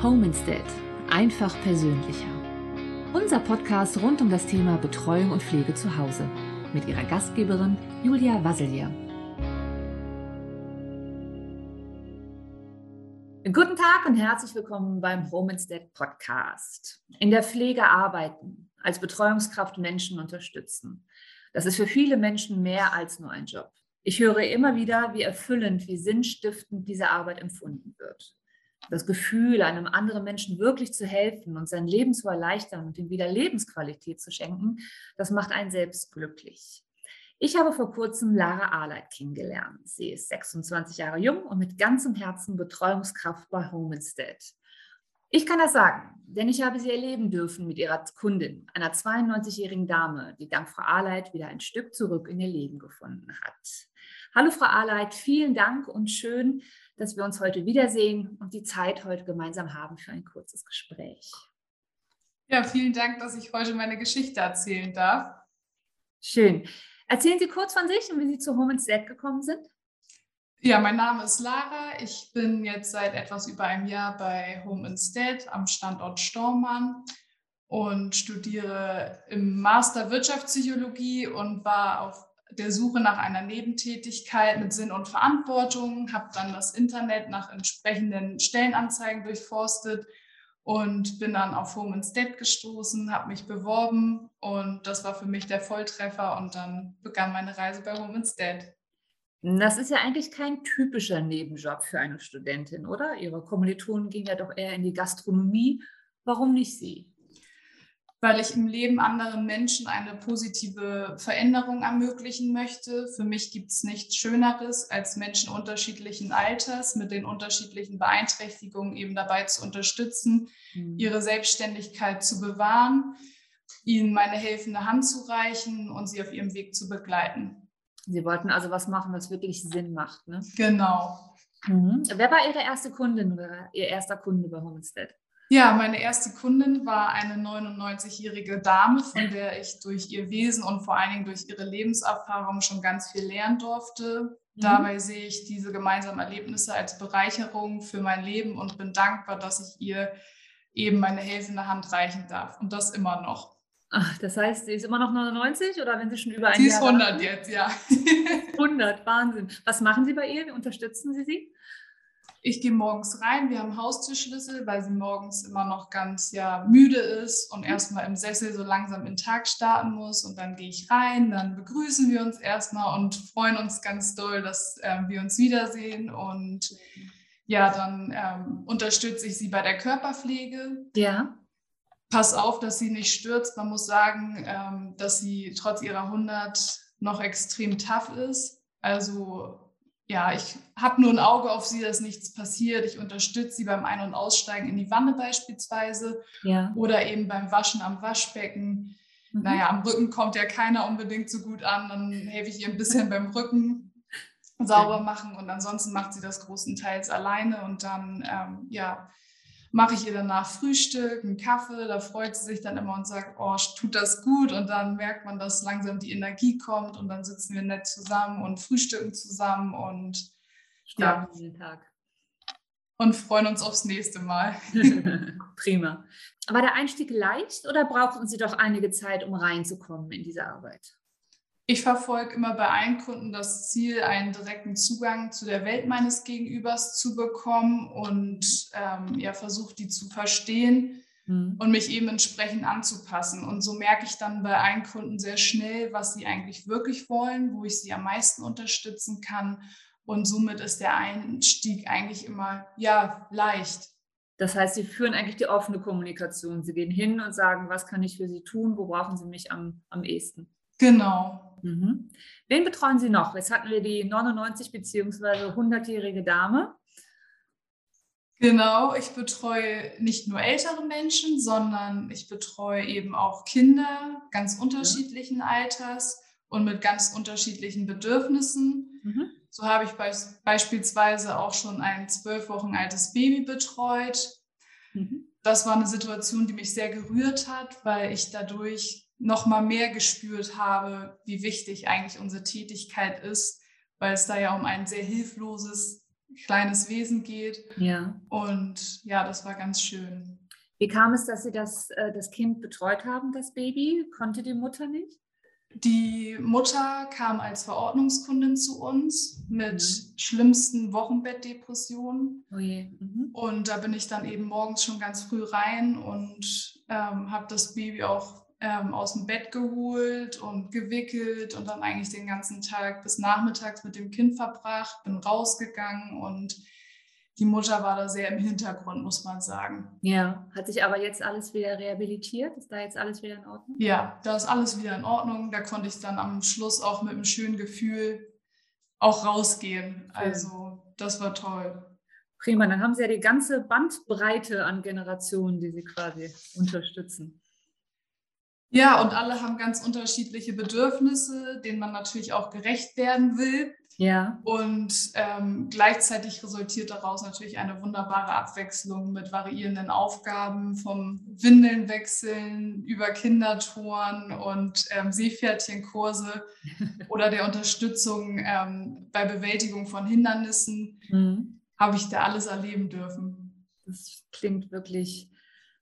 Home Instead. Einfach persönlicher. Unser Podcast rund um das Thema Betreuung und Pflege zu Hause mit ihrer Gastgeberin Julia Wasselier. Guten Tag und herzlich willkommen beim Home Instead Podcast. In der Pflege arbeiten, als Betreuungskraft Menschen unterstützen. Das ist für viele Menschen mehr als nur ein Job. Ich höre immer wieder, wie erfüllend, wie sinnstiftend diese Arbeit empfunden wird das Gefühl, einem anderen Menschen wirklich zu helfen und sein Leben zu erleichtern und ihm wieder Lebensqualität zu schenken, das macht einen selbst glücklich. Ich habe vor kurzem Lara Arleit kennengelernt. Sie ist 26 Jahre jung und mit ganzem Herzen Betreuungskraft bei Home Instead. Ich kann das sagen, denn ich habe sie erleben dürfen mit ihrer Kundin, einer 92-jährigen Dame, die dank Frau Arleit wieder ein Stück zurück in ihr Leben gefunden hat. Hallo Frau Arleit, vielen Dank und schön, dass wir uns heute wiedersehen und die Zeit heute gemeinsam haben für ein kurzes Gespräch. Ja, vielen Dank, dass ich heute meine Geschichte erzählen darf. Schön. Erzählen Sie kurz von sich und wie Sie zu Home Instead gekommen sind. Ja, mein Name ist Lara. Ich bin jetzt seit etwas über einem Jahr bei Home Instead am Standort Stormann und studiere im Master Wirtschaftspsychologie und war auf der Suche nach einer Nebentätigkeit mit Sinn und Verantwortung, habe dann das Internet nach entsprechenden Stellenanzeigen durchforstet und bin dann auf Home Instead gestoßen, habe mich beworben und das war für mich der Volltreffer und dann begann meine Reise bei Home Instead. Das ist ja eigentlich kein typischer Nebenjob für eine Studentin, oder? Ihre Kommilitonen gehen ja doch eher in die Gastronomie. Warum nicht Sie? Weil ich im Leben anderen Menschen eine positive Veränderung ermöglichen möchte. Für mich gibt es nichts Schöneres, als Menschen unterschiedlichen Alters mit den unterschiedlichen Beeinträchtigungen eben dabei zu unterstützen, mhm. ihre Selbstständigkeit zu bewahren, ihnen meine helfende Hand zu reichen und sie auf ihrem Weg zu begleiten. Sie wollten also was machen, was wirklich Sinn macht. Ne? Genau. Mhm. Wer war Ihre erste Kundin oder Ihr erster Kunde bei Homestead? Ja, meine erste Kundin war eine 99-jährige Dame, von der ich durch ihr Wesen und vor allen Dingen durch ihre Lebenserfahrung schon ganz viel lernen durfte. Mhm. Dabei sehe ich diese gemeinsamen Erlebnisse als Bereicherung für mein Leben und bin dankbar, dass ich ihr eben meine helfende Hand reichen darf. Und das immer noch. Ach, das heißt, sie ist immer noch 99 oder wenn sie schon über ein sie Jahr... Sie ist 100 jetzt, ja. 100, Wahnsinn. Was machen Sie bei ihr? Wie unterstützen Sie sie? Ich gehe morgens rein, wir haben Haustürschlüssel, weil sie morgens immer noch ganz ja, müde ist und mhm. erstmal im Sessel so langsam in den Tag starten muss. Und dann gehe ich rein, dann begrüßen wir uns erstmal und freuen uns ganz doll, dass äh, wir uns wiedersehen. Und ja, dann ähm, unterstütze ich sie bei der Körperpflege. Ja. Pass auf, dass sie nicht stürzt. Man muss sagen, ähm, dass sie trotz ihrer 100 noch extrem tough ist. Also ja, ich habe nur ein Auge auf sie, dass nichts passiert. Ich unterstütze sie beim Ein- und Aussteigen in die Wanne beispielsweise ja. oder eben beim Waschen am Waschbecken. Mhm. Naja, am Rücken kommt ja keiner unbedingt so gut an. Dann helfe ich ihr ein bisschen beim Rücken sauber machen und ansonsten macht sie das großenteils alleine und dann ähm, ja, mache ich ihr danach Frühstück, einen Kaffee, da freut sie sich dann immer und sagt, oh, tut das gut und dann merkt man, dass langsam die Energie kommt und dann sitzen wir nett zusammen und frühstücken zusammen und starten ja, den Tag. Und freuen uns aufs nächste Mal. Prima. War der Einstieg leicht oder brauchten Sie doch einige Zeit, um reinzukommen in diese Arbeit? Ich verfolge immer bei allen Kunden das Ziel, einen direkten Zugang zu der Welt meines Gegenübers zu bekommen und ähm, ja, versuche die zu verstehen mhm. und mich eben entsprechend anzupassen. Und so merke ich dann bei allen Kunden sehr schnell, was sie eigentlich wirklich wollen, wo ich sie am meisten unterstützen kann. Und somit ist der Einstieg eigentlich immer ja leicht. Das heißt, Sie führen eigentlich die offene Kommunikation. Sie gehen hin und sagen, was kann ich für Sie tun, wo brauchen Sie mich am, am ehesten. Genau. Mhm. Wen betreuen Sie noch? Jetzt hatten wir die 99 bzw. 100-jährige Dame. Genau, ich betreue nicht nur ältere Menschen, sondern ich betreue eben auch Kinder ganz unterschiedlichen Alters und mit ganz unterschiedlichen Bedürfnissen. Mhm. So habe ich be beispielsweise auch schon ein zwölf Wochen altes Baby betreut. Mhm. Das war eine Situation, die mich sehr gerührt hat, weil ich dadurch noch mal mehr gespürt habe, wie wichtig eigentlich unsere Tätigkeit ist, weil es da ja um ein sehr hilfloses kleines Wesen geht. Ja. Und ja, das war ganz schön. Wie kam es, dass Sie das, äh, das Kind betreut haben, das Baby? Konnte die Mutter nicht? Die Mutter kam als Verordnungskundin zu uns mit Mhm. schlimmsten Wochenbettdepressionen. Oh. Mhm. Und da bin ich dann eben morgens schon ganz früh rein und ähm, habe das Baby auch ähm, aus dem Bett geholt und gewickelt und dann eigentlich den ganzen Tag bis nachmittags mit dem Kind verbracht, bin rausgegangen und die Mutter war da sehr im Hintergrund, muss man sagen. Ja. Hat sich aber jetzt alles wieder rehabilitiert? Ist da jetzt alles wieder in Ordnung? Ja, da ist alles wieder in Ordnung. Da konnte ich dann am Schluss auch mit einem schönen Gefühl auch rausgehen. Also das war toll. Prima, dann haben Sie ja die ganze Bandbreite an Generationen, die Sie quasi unterstützen. Ja, und alle haben ganz unterschiedliche Bedürfnisse, denen man natürlich auch gerecht werden will. Ja. Und ähm, gleichzeitig resultiert daraus natürlich eine wunderbare Abwechslung mit variierenden Aufgaben, vom Windeln wechseln über Kindertouren und ähm, Seepferdchenkurse oder der Unterstützung ähm, bei Bewältigung von Hindernissen, Mhm. habe ich da alles erleben dürfen. Das klingt wirklich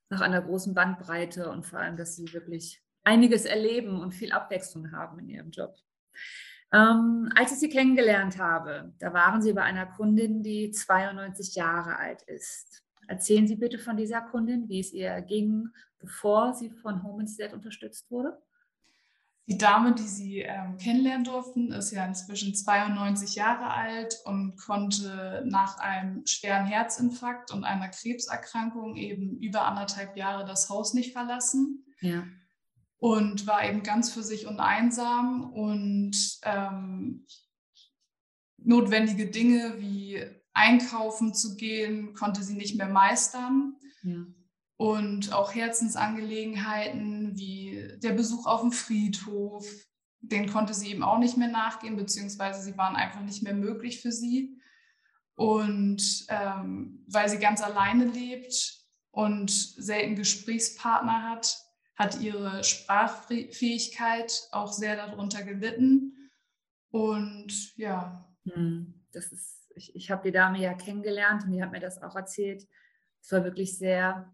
nach einer großen Bandbreite und vor allem, dass Sie wirklich einiges erleben und viel Abwechslung haben in Ihrem Job. Ähm, als ich Sie kennengelernt habe, da waren Sie bei einer Kundin, die 92 Jahre alt ist. Erzählen Sie bitte von dieser Kundin, wie es ihr ging, bevor sie von Home Instead unterstützt wurde. Die Dame, die Sie ähm, kennenlernen durften, ist ja inzwischen 92 Jahre alt und konnte nach einem schweren Herzinfarkt und einer Krebserkrankung eben über anderthalb Jahre das Haus nicht verlassen Ja. und war eben ganz für sich und einsam und ähm, notwendige Dinge wie einkaufen zu gehen, konnte sie nicht mehr meistern. ja. Und auch Herzensangelegenheiten wie der Besuch auf dem Friedhof, den konnte sie eben auch nicht mehr nachgehen, beziehungsweise sie waren einfach nicht mehr möglich für sie. Und ähm, weil sie ganz alleine lebt und selten Gesprächspartner hat, hat ihre Sprachfähigkeit auch sehr darunter gelitten. Und ja, Hm, Das ist, ich, ich habe die Dame ja kennengelernt und die hat mir das auch erzählt. Es war wirklich sehr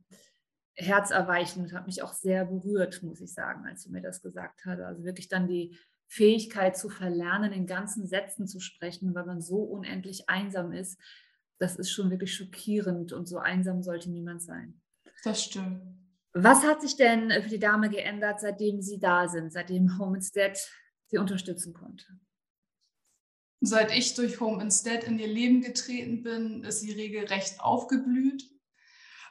herzerweichend und hat mich auch sehr berührt, muss ich sagen, als sie mir das gesagt hat. Also wirklich dann die Fähigkeit zu verlernen, in ganzen Sätzen zu sprechen, weil man so unendlich einsam ist. Das ist schon wirklich schockierend und so einsam sollte niemand sein. das stimmt. Was hat sich denn für die Dame geändert, seitdem Sie da sind, seitdem Home Instead Sie unterstützen konnte? Seit ich durch Home Instead in ihr Leben getreten bin, ist sie regelrecht aufgeblüht.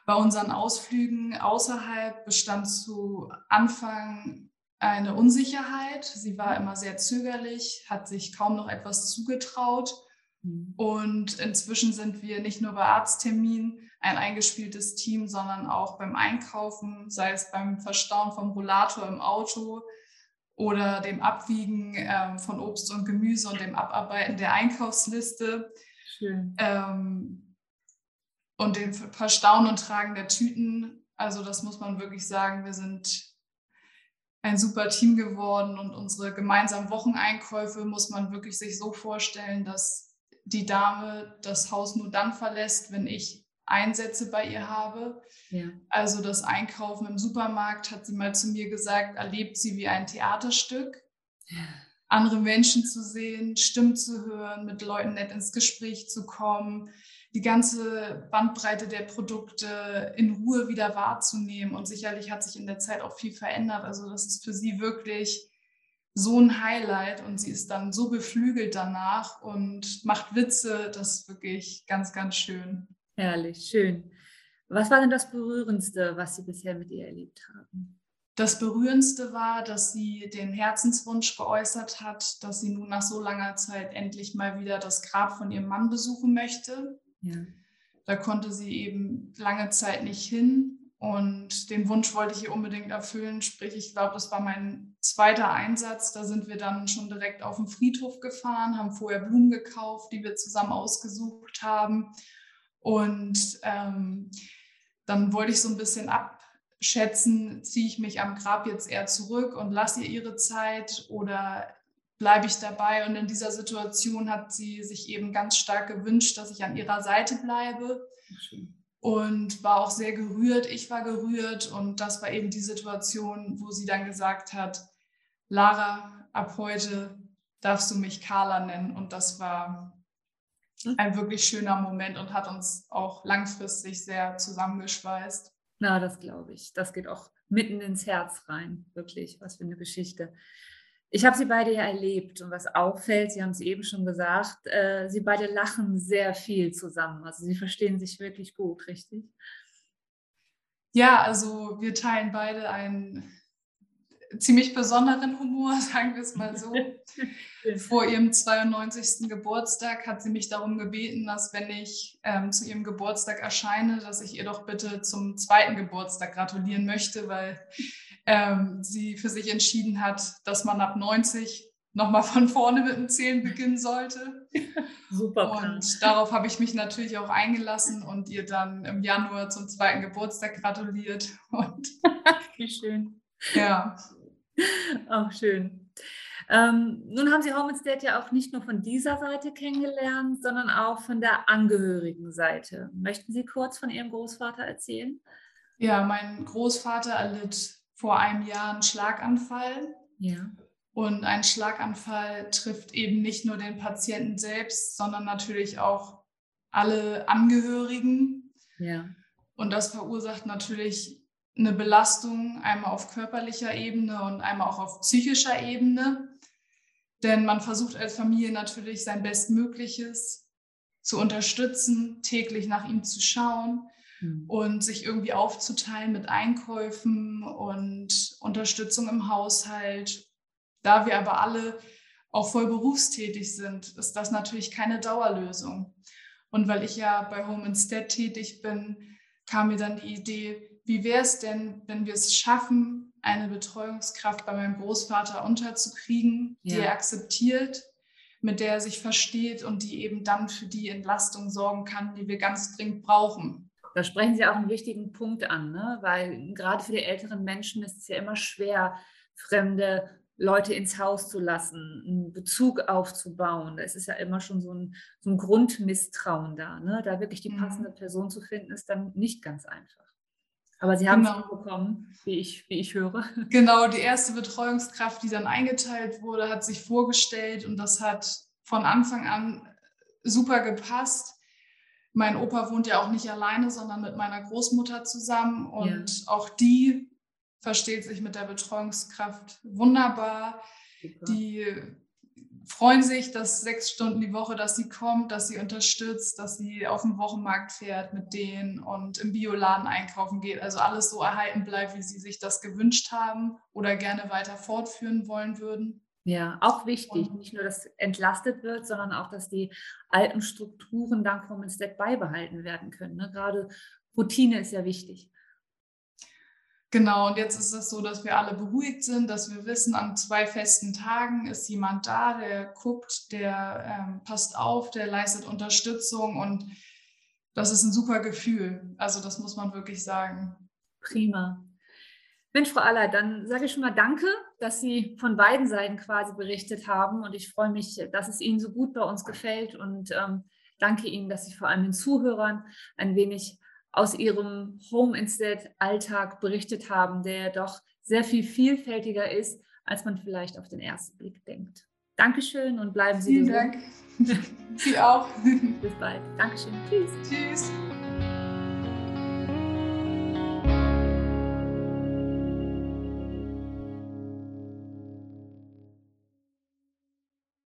Bei unseren Ausflügen außerhalb bestand zu Anfang eine Unsicherheit. Sie war immer sehr zögerlich, hat sich kaum noch etwas zugetraut. Hm. Und inzwischen sind wir nicht nur bei Arztterminen ein eingespieltes Team, sondern auch beim Einkaufen, sei es beim Verstauen vom Rollator im Auto oder dem Abwiegen ähm, von Obst und Gemüse und dem Abarbeiten der Einkaufsliste Schön. ähm, und dem Verstauen und Tragen der Tüten. Also das muss man wirklich sagen, wir sind ein super Team geworden und unsere gemeinsamen Wocheneinkäufe muss man wirklich sich so vorstellen, dass die Dame das Haus nur dann verlässt, wenn ich Einsätze bei ihr habe. Ja. Also das Einkaufen im Supermarkt, hat sie mal zu mir gesagt, erlebt sie wie ein Theaterstück. Andere Menschen zu sehen, Stimmen zu hören, mit Leuten nett ins Gespräch zu kommen, die ganze Bandbreite der Produkte in Ruhe wieder wahrzunehmen. Und sicherlich hat sich in der Zeit auch viel verändert. Also das ist für sie wirklich so ein Highlight und sie ist dann so beflügelt danach und macht Witze. Das ist wirklich ganz, ganz schön. Herrlich, schön. Was war denn das Berührendste, was Sie bisher mit ihr erlebt haben? Das Berührendste war, dass sie den Herzenswunsch geäußert hat, dass sie nun nach so langer Zeit endlich mal wieder das Grab von ihrem Mann besuchen möchte. Da konnte sie eben lange Zeit nicht hin und den Wunsch wollte ich ihr unbedingt erfüllen. Sprich, ich glaube, das war mein zweiter Einsatz. Da sind wir dann schon direkt auf den Friedhof gefahren, haben vorher Blumen gekauft, die wir zusammen ausgesucht haben. Und ähm, dann wollte ich so ein bisschen abschätzen, ziehe ich mich am Grab jetzt eher zurück und lasse ihr ihre Zeit oder bleibe ich dabei. Und in dieser Situation hat sie sich eben ganz stark gewünscht, dass ich an ihrer Seite bleibe. Und war auch sehr gerührt. Ich war gerührt. Und das war eben die Situation, wo sie dann gesagt hat, Lara, ab heute darfst du mich Carla nennen. Und das war hm. ein wirklich schöner Moment und hat uns auch langfristig sehr zusammengeschweißt. Na, das glaube ich. Das geht auch mitten ins Herz rein. Wirklich, was für eine Geschichte. Ich habe sie beide ja erlebt und was auffällt, Sie haben es eben schon gesagt, äh, sie beide lachen sehr viel zusammen. Also sie verstehen sich wirklich gut, richtig? Ja, also wir teilen beide ein ziemlich besonderen Humor, sagen wir es mal so. Vor ihrem 92. Geburtstag hat sie mich darum gebeten, dass wenn ich ähm, zu ihrem Geburtstag erscheine, dass ich ihr doch bitte zum zweiten Geburtstag gratulieren möchte, weil ähm, sie für sich entschieden hat, dass man ab 90 nochmal von vorne mit dem Zählen beginnen sollte. Super. Und darauf habe ich mich natürlich auch eingelassen und ihr dann im Januar zum zweiten Geburtstag gratuliert. Und Wie schön. Ja. Auch schön. Ähm, nun haben Sie Home Instead ja auch nicht nur von dieser Seite kennengelernt, sondern auch von der Angehörigen-Seite. Möchten Sie kurz von Ihrem Großvater erzählen? Ja, mein Großvater erlitt vor einem Jahr einen Schlaganfall. Ja. Und ein Schlaganfall trifft eben nicht nur den Patienten selbst, sondern natürlich auch alle Angehörigen. Ja. Und das verursacht natürlich eine Belastung einmal auf körperlicher Ebene und einmal auch auf psychischer Ebene. Denn man versucht als Familie natürlich sein Bestmögliches zu unterstützen, täglich nach ihm zu schauen mhm. und sich irgendwie aufzuteilen mit Einkäufen und Unterstützung im Haushalt. Da wir aber alle auch voll berufstätig sind, ist das natürlich keine Dauerlösung. Und weil ich ja bei Home Instead tätig bin, kam mir dann die Idee, wie wäre es denn, wenn wir es schaffen, eine Betreuungskraft bei meinem Großvater unterzukriegen, die ja. er akzeptiert, mit der er sich versteht und die eben dann für die Entlastung sorgen kann, die wir ganz dringend brauchen. Da sprechen Sie auch einen wichtigen Punkt an, ne? weil gerade für die älteren Menschen ist es ja immer schwer, fremde Leute ins Haus zu lassen, einen Bezug aufzubauen. Es ist ja immer schon so ein, so ein Grundmisstrauen da. Ne? Da wirklich die mhm. passende Person zu finden, ist dann nicht ganz einfach. Aber Sie haben genau. es bekommen, wie ich, wie ich höre. Genau, die erste Betreuungskraft, die dann eingeteilt wurde, hat sich vorgestellt und das hat von Anfang an super gepasst. Mein Opa wohnt ja auch nicht alleine, sondern mit meiner Großmutter zusammen und ja. auch die versteht sich mit der Betreuungskraft wunderbar. Super. Die freuen sich, dass sechs Stunden die Woche, dass sie kommt, dass sie unterstützt, dass sie auf den Wochenmarkt fährt mit denen und im Bioladen einkaufen geht. Also alles so erhalten bleibt, wie sie sich das gewünscht haben oder gerne weiter fortführen wollen würden. Ja, auch wichtig, und, nicht nur, dass entlastet wird, sondern auch, dass die alten Strukturen dank vom Instead beibehalten werden können. Ne? Gerade Routine ist ja wichtig. Genau, und jetzt ist es so, dass wir alle beruhigt sind, dass wir wissen, an zwei festen Tagen ist jemand da, der guckt, der ähm, passt auf, der leistet Unterstützung und das ist ein super Gefühl. Also das muss man wirklich sagen. Prima. Mensch, Frau Aller, dann sage ich schon mal Danke, dass Sie von beiden Seiten quasi berichtet haben und ich freue mich, dass es Ihnen so gut bei uns gefällt und ähm, danke Ihnen, dass Sie vor allem den Zuhörern ein wenig aus ihrem Home Instead Alltag berichtet haben, der doch sehr viel vielfältiger ist, als man vielleicht auf den ersten Blick denkt. Dankeschön und bleiben Sie Vielen gesund. Vielen Dank. Sie auch. Bis bald. Dankeschön. Tschüss. Tschüss.